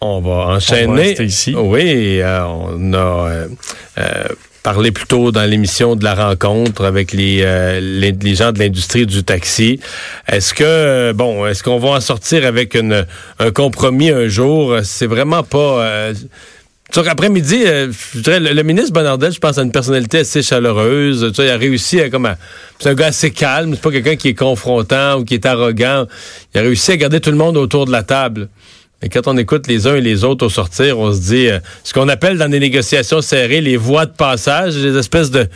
On va enchaîner. ici. Oui, euh, on a euh, euh, parlé plus tôt dans l'émission de la rencontre avec les, les, gens de l'industrie du taxi. Est-ce que bon, est-ce qu'on va en sortir avec une, un compromis un jour? C'est vraiment pas. Tu après-midi, je dirais, le, ministre Bonardel, je pense, a une personnalité assez chaleureuse. Tu il a réussi à comme c'est un gars assez calme. C'est pas quelqu'un qui est confrontant ou qui est arrogant. Il a réussi à garder tout le monde autour de la table. Et quand on écoute les uns et les autres au sortir, on se dit euh, ce qu'on appelle dans des négociations serrées les voies de passage, les espèces de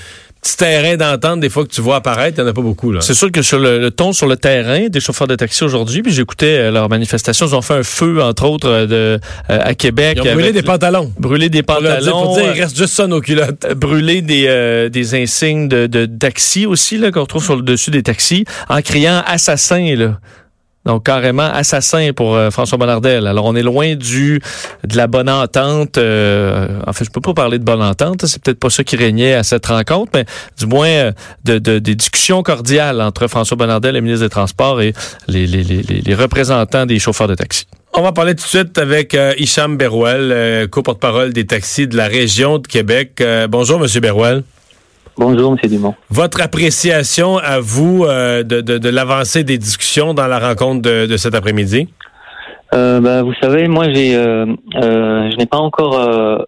petits terrains d'entente des fois que tu vois apparaître, il n'y en a pas beaucoup. C'est sûr que sur le, ton sur le terrain des chauffeurs de taxi aujourd'hui, puis j'écoutais euh, leur manifestation, ils ont fait un feu, entre autres, euh, de, à Québec. Ils ont brûlé des pantalons. Brûlé des pantalons. Dire, il reste juste ça nos culottes. brûler des, des insignes de, de taxi aussi, là, qu'on retrouve sur le dessus des taxis, en criant assassin, là. Donc carrément assassin pour euh, François Bonnardel. Alors on est loin du de la bonne entente. Euh, en fait, je peux pas parler de bonne entente. C'est peut-être pas ça qui régnait à cette rencontre, mais du moins euh, de, de, des discussions cordiales entre François Bonnardel, le ministre des Transports, et les, les, les, les représentants des chauffeurs de taxi. On va parler tout de suite avec euh, Hicham Berouel, co-porte-parole des taxis de la région de Québec. bonjour, Monsieur Berouel. Bonjour, M. Dumont. Votre appréciation à vous euh, de, de, l'avancée des discussions dans la rencontre de, cet après-midi? Euh, ben, vous savez, moi, j'ai, euh, je n'ai pas encore,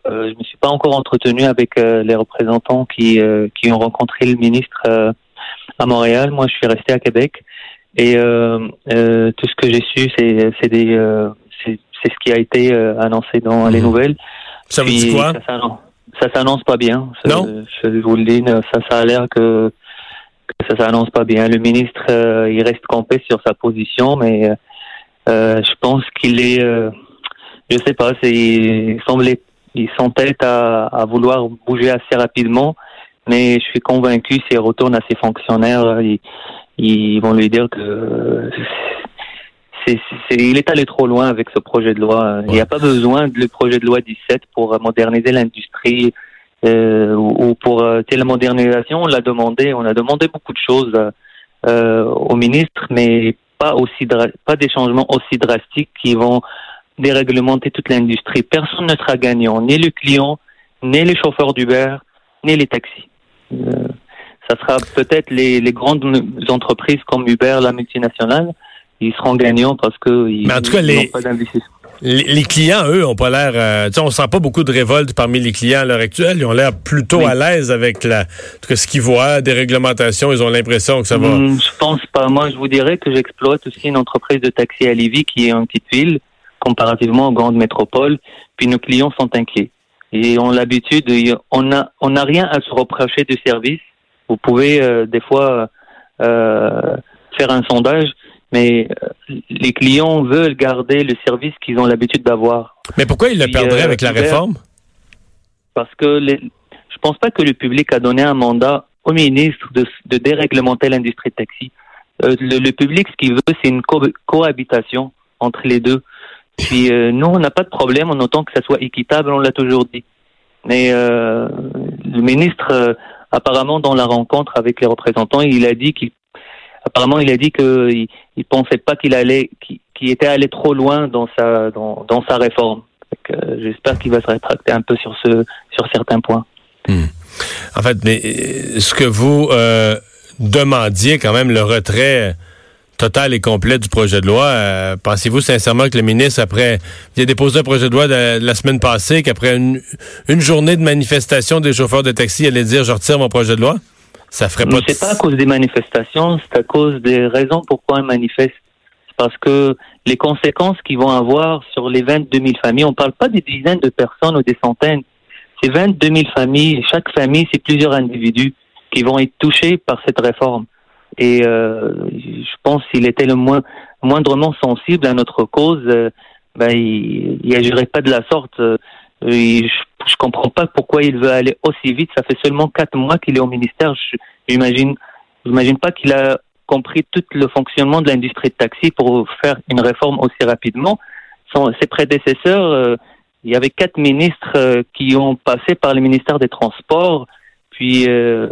je me suis pas encore entretenu avec les représentants qui qui ont rencontré le ministre à Montréal. Moi, je suis resté à Québec et tout ce que j'ai su, c'est c'est des c'est ce qui a été annoncé dans les mhm. nouvelles. Ça vous dit quoi? ça s'annonce pas bien. Non? Je, vous le dis, ça, ça a l'air que, que ça s'annonce pas bien. Le ministre, euh, il reste campé sur sa position, mais euh, je pense qu'il est, euh, je sais pas, c'est, il semble, ils sont tête à, à vouloir bouger assez rapidement, mais je suis convaincu s'il retourne à ses fonctionnaires, ils, ils vont lui dire que il est allé trop loin avec ce projet de loi. Il n'y a pas besoin de le projet de loi 17 pour moderniser l'industrie euh, ou, pour euh, la modernisation. On l'a demandé, on a demandé beaucoup de choses euh, au ministre, mais pas aussi pas des changements aussi drastiques qui vont déréglementer toute l'industrie. Personne ne sera gagnant, ni le client, ni les chauffeurs d'Uber, ni les taxis. Euh, ça sera peut-être les, les grandes entreprises comme Uber, la multinationale, ils seront gagnants parce que ils, n'ont pas d'investissement. Les, clients, eux, ont pas l'air. Euh, on sent pas beaucoup de révolte parmi les clients à l'heure actuelle. Ils ont l'air plutôt à l'aise avec la, ce qu'ils voient, des réglementations. Ils ont l'impression que ça va. Hmm, je pense pas. Moi, je vous dirais que j'exploite aussi une entreprise de taxi à Lévis qui est en petite ville, comparativement aux grandes métropoles. Puis nos clients sont inquiets et ont l'habitude. On a, on n'a rien à se reprocher du service. Vous pouvez euh, des fois euh, faire un sondage mais euh, les clients veulent garder le service qu'ils ont l'habitude d'avoir. Mais pourquoi ils le perdraient euh, avec la réforme? Parce que les, je pense pas que le public a donné un mandat au ministre de, de déréglementer l'industrie de taxi. Euh, le, public, ce qu'il veut, c'est une cohabitation entre les deux. Puis nous, on n'a pas de problème en autant que ça soit équitable, on l'a toujours dit. Mais le ministre, apparemment, dans la rencontre avec les représentants, il a dit qu'il apparemment, il a dit qu'il il pensait pas qu'il allait, qu'il était allé trop loin dans sa dans, dans sa réforme. J'espère qu'il va se rétracter un peu sur ce sur certains points. Hmm. En fait, mais euh, ce que vous euh, demandiez quand même le retrait total et complet du projet de loi. Euh, pensez-vous sincèrement que le ministre, après, il a déposé un projet de loi la semaine passée, qu'après une, une journée de manifestation des chauffeurs de taxi, il allait dire je retire mon projet de loi? Ça ferait pas. C'est pas à cause des manifestations, c'est à cause des raisons pourquoi ils manifestent. Parce que les conséquences qu'ils vont avoir sur les 22 000 familles, on parle pas des dizaines de personnes ou des centaines. C'est 22 000 familles. Chaque famille, c'est plusieurs individus qui vont être touchés par cette réforme. Et euh, je pense s'il était le moins moindrement sensible à notre cause, euh, ben, il, il agirait pas de la sorte. Euh, je, je comprends pas pourquoi il veut aller aussi vite. Ça fait seulement quatre mois qu'il est au ministère. J'imagine, j'imagine pas qu'il a compris tout le fonctionnement de l'industrie de taxi pour faire une réforme aussi rapidement. Ses prédécesseurs, euh, il y avait quatre ministres euh, qui ont passé par le ministère des Transports. Puis, euh,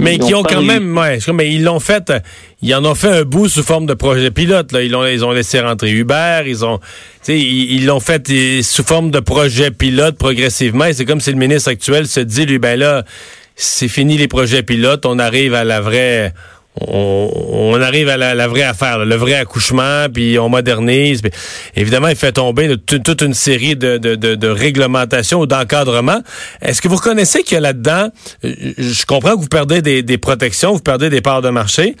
mais qui ont quand même, ouais, mais ils l'ont fait, ils en ont fait un bout sous forme de projet pilote. Là. Ils, ont, ils ont laissé rentrer Uber, ils ont, ils l'ont fait sous forme de projet pilote progressivement. Et c'est comme si le ministre actuel se dit, lui, ben là, c'est fini les projets pilotes, on arrive à la vraie, on, arrive à la, vraie affaire, le vrai accouchement, puis on modernise. évidemment, il fait tomber toute une série de, de, réglementations ou d'encadrements. Est-ce que vous reconnaissez qu'il y a là-dedans, je comprends que vous perdez des protections, vous perdez des parts de marché,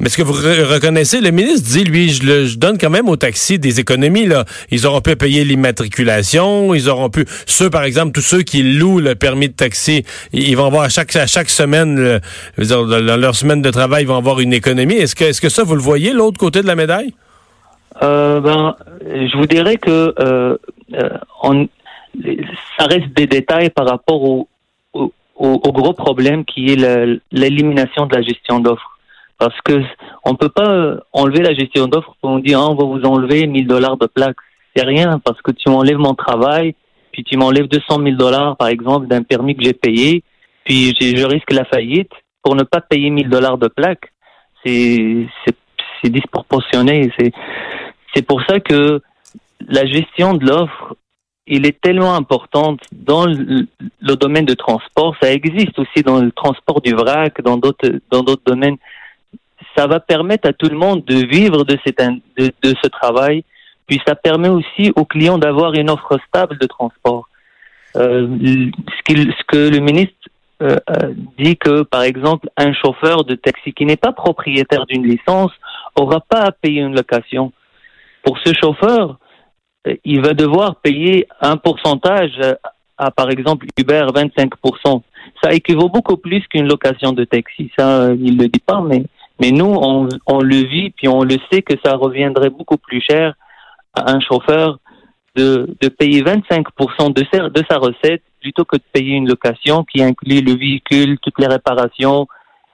mais est-ce que vous reconnaissez, le ministre dit, lui, je, le, je donne quand même aux taxis des économies. Là. Ils auront pu payer l'immatriculation, ils auront pu, ceux par exemple, tous ceux qui louent le permis de taxi, ils vont avoir à chaque, à chaque semaine, dans leur semaine de travail, ils vont avoir une économie. Est-ce que, est-ce que ça, vous le voyez, l'autre côté de la médaille? Euh, ben, je vous dirais que euh, euh on, ça reste des détails par rapport au, au, au gros problème qui est l'élimination de la gestion d'offres. Parce que on peut pas enlever la gestion d'offres pour on dit ah, on va vous enlever 1000 dollars de plaques. C'est rien parce que tu m'enlèves mon travail, puis tu m'enlèves 200 000 dollars par exemple d'un permis que j'ai payé, puis je risque la faillite pour ne pas payer 1000 dollars de plaques. C'est c'est disproportionné. C'est c'est pour ça que la gestion de l'offre il est tellement importante dans le, le, domaine de transport. Ça existe aussi dans le transport du vrac, dans d'autres dans d'autres domaines ça va permettre à tout le monde de vivre de, de, ce travail, puis ça permet aussi aux clients d'avoir une offre stable de transport. Euh, ce, que le ministre euh, dit que, par exemple, un chauffeur de taxi qui n'est pas propriétaire d'une licence aura pas à payer une location. Pour ce chauffeur, euh, il va devoir payer un pourcentage à, par exemple, Uber 25%. Ça équivaut beaucoup plus qu'une location de taxi. Ça, il le dit pas, mais mais nous, on, on le vit, puis on le sait que ça reviendrait beaucoup plus cher à un chauffeur de, de payer 25% de sa, de sa recette plutôt que de payer une location qui inclut le véhicule, toutes les réparations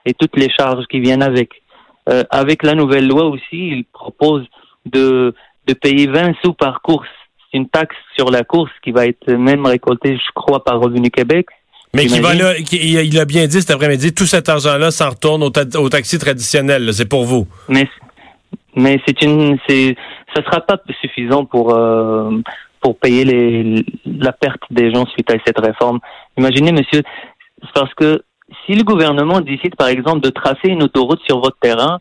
et toutes les charges qui viennent avec. Euh, avec la nouvelle loi aussi, il propose de, de payer 20 sous par course. C'est une taxe sur la course qui va être même récoltée, je crois, par Revenu Québec. Mais qui va là, il a bien dit cet après-midi, tout cet argent-là s'en retourne au, taxi traditionnel. C'est pour vous. Mais mais c'est une, c'est, ça sera pas suffisant pour euh, pour payer les, la perte des gens suite à cette réforme. Imaginez, monsieur, parce que si le gouvernement décide, par exemple, de tracer une autoroute sur votre terrain,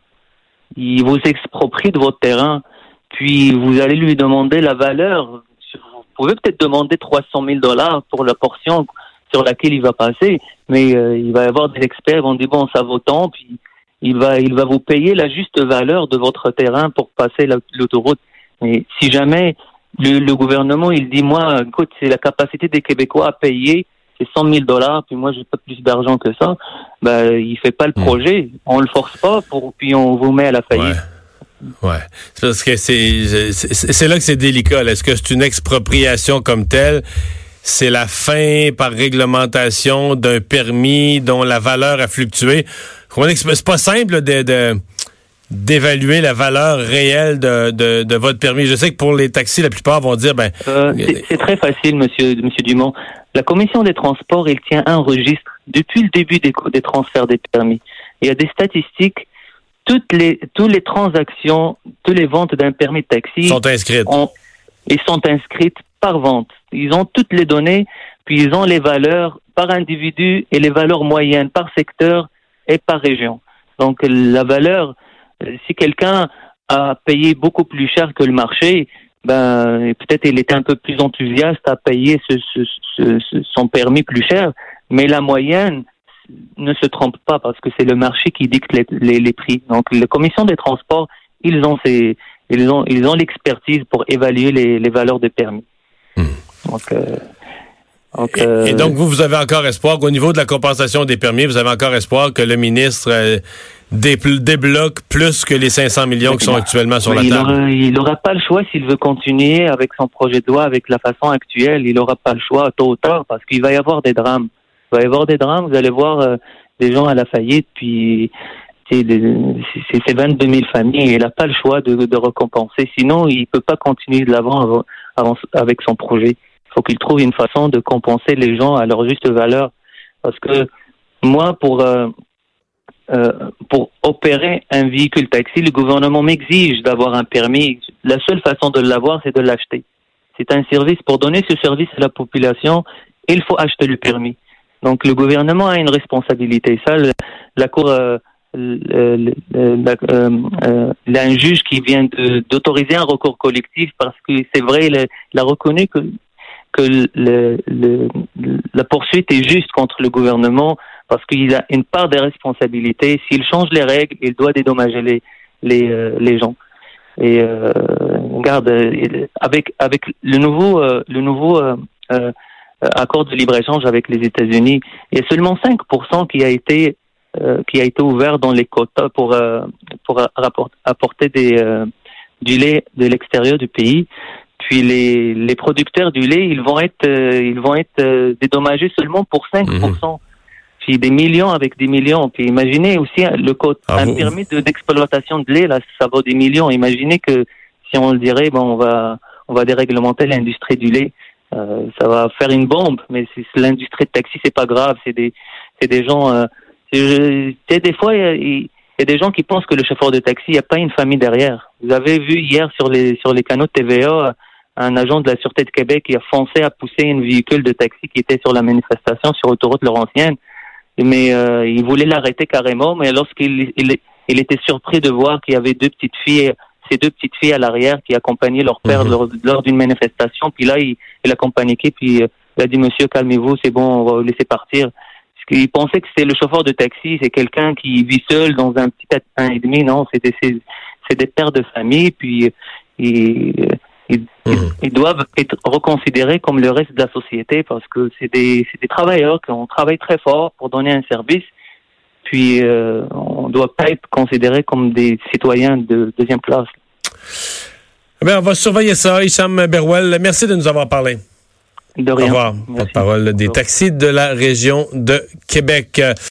il vous exproprie de votre terrain, puis vous allez lui demander la valeur. Vous pouvez peut-être demander 300 000 dollars pour la portion sur laquelle il va passer, mais euh, il va y avoir des experts qui vont dire bon ça vaut tant, puis il va il va vous payer la juste valeur de votre terrain pour passer l'autoroute. Mais si jamais le, gouvernement il dit moi écoute c'est la capacité des Québécois à payer c'est 100 000 dollars puis moi j'ai pas plus d'argent que ça, ben il fait pas le hmm. projet, on le force pas pour puis on vous met à la faillite. Ouais. Parce que c'est c'est là que c'est délicat. Est-ce que c'est une expropriation comme telle? C'est la fin par réglementation d'un permis dont la valeur a fluctué. C'est pas simple de, d'évaluer la valeur réelle de, de, votre permis. Je sais que pour les taxis, la plupart vont dire ben euh, c'est très facile, monsieur monsieur Dumont. La commission des transports, elle tient un registre depuis le début des, des transferts des permis. Il y a des statistiques. Toutes les toutes les transactions, toutes les ventes d'un permis de taxi sont inscrites. et sont inscrites par vente. Ils ont toutes les données, puis ils ont les valeurs par individu et les valeurs moyennes par secteur et par région. Donc la valeur, euh, si quelqu'un a payé beaucoup plus cher que le marché, ben peut-être il était un peu plus enthousiaste à payer son permis plus cher, mais la moyenne ne se trompe pas parce que c'est le marché qui dicte les, prix. Donc la commission des transports, ils ont ils ont ils ont l'expertise pour évaluer les, les valeurs de permis. Hmm. Donc, euh, et, euh, donc, vous, vous avez encore espoir qu'au niveau de la compensation des permis, vous avez encore espoir que le ministre euh, débloque plus que les 500 millions qui sont actuellement sur la table? il n'aura pas le choix s'il veut continuer avec son projet de loi, avec la façon actuelle. Il n'aura pas le choix tôt ou tard parce qu'il va y avoir des drames. Il va y avoir des drames. Vous allez voir euh, des gens à la faillite, puis c'est 22 000 familles. Il n'a pas le choix de, de, récompenser. Sinon, il peut pas continuer de l'avant avec son projet faut qu'il trouve une façon de compenser les gens à leur juste valeur. Parce que moi, pour euh, euh, pour opérer un véhicule taxi, le gouvernement m'exige d'avoir un permis. La seule façon de l'avoir, c'est de l'acheter. C'est un service. Pour donner ce service à la population, il faut acheter le permis. Donc le gouvernement a une responsabilité. Ça, la Cour, euh, il y a un juge qui vient d'autoriser un recours collectif parce que c'est vrai, il a reconnu que la poursuite est juste contre le gouvernement parce qu'il a une part des responsabilités. S'il change les règles, il doit dédommager les les, euh, les gens. Et euh, regarde, euh, avec avec le nouveau euh, le nouveau accord de libre échange avec les États-Unis, il y a seulement 5% qui a été qui a été ouvert dans les quotas pour pour apporter des du lait de l'extérieur du pays. Puis les, les producteurs du lait, ils vont être, euh, ils vont être euh, dédommagés seulement pour 5%. Mhm. Puis des millions avec des millions. Puis imaginez aussi hein, le code, ah, un permis d'exploitation de, lait, là, ça vaut des millions. Imaginez que si on le dirait, bon, on va, on va déréglementer l'industrie du lait. Euh, ça va faire une bombe, mais l'industrie de taxi, c'est pas grave. C'est des, c'est des gens. Euh, des fois, il, y a des gens qui pensent que le chauffeur de taxi, il n'y a pas une famille derrière. Vous avez vu hier sur les sur les canaux de TVA un agent de la Sûreté de Québec qui a foncé à pousser un véhicule de taxi qui était sur la manifestation sur l'autoroute Laurentienne. Mais euh, il voulait l'arrêter carrément, mais lorsqu'il il, il, était surpris de voir qu'il y avait deux petites filles, ces deux petites filles à l'arrière qui accompagnaient leur père mhm. lors, d'une manifestation. Puis là, il, il a paniqué, puis euh, il a dit Monsieur, calmez-vous, c'est bon, on va vous laisser partir. Parce qu'il pensait que c'était le chauffeur de taxi, c'est quelqu'un qui vit seul dans un petit un et demi. Non, c'est des, c'est des pères de famille, puis Mhm. Ils, doivent être reconsidérés comme le reste de la société parce que c'est des, des travailleurs qui ont travaillé très fort pour donner un service. Puis euh, on ne doit pas être considérés comme des citoyens de deuxième classe. Eh on va surveiller ça. Hicham Berwell, merci de nous avoir parlé. De rien. Au revoir. Porte-parole des taxis de la région de Québec.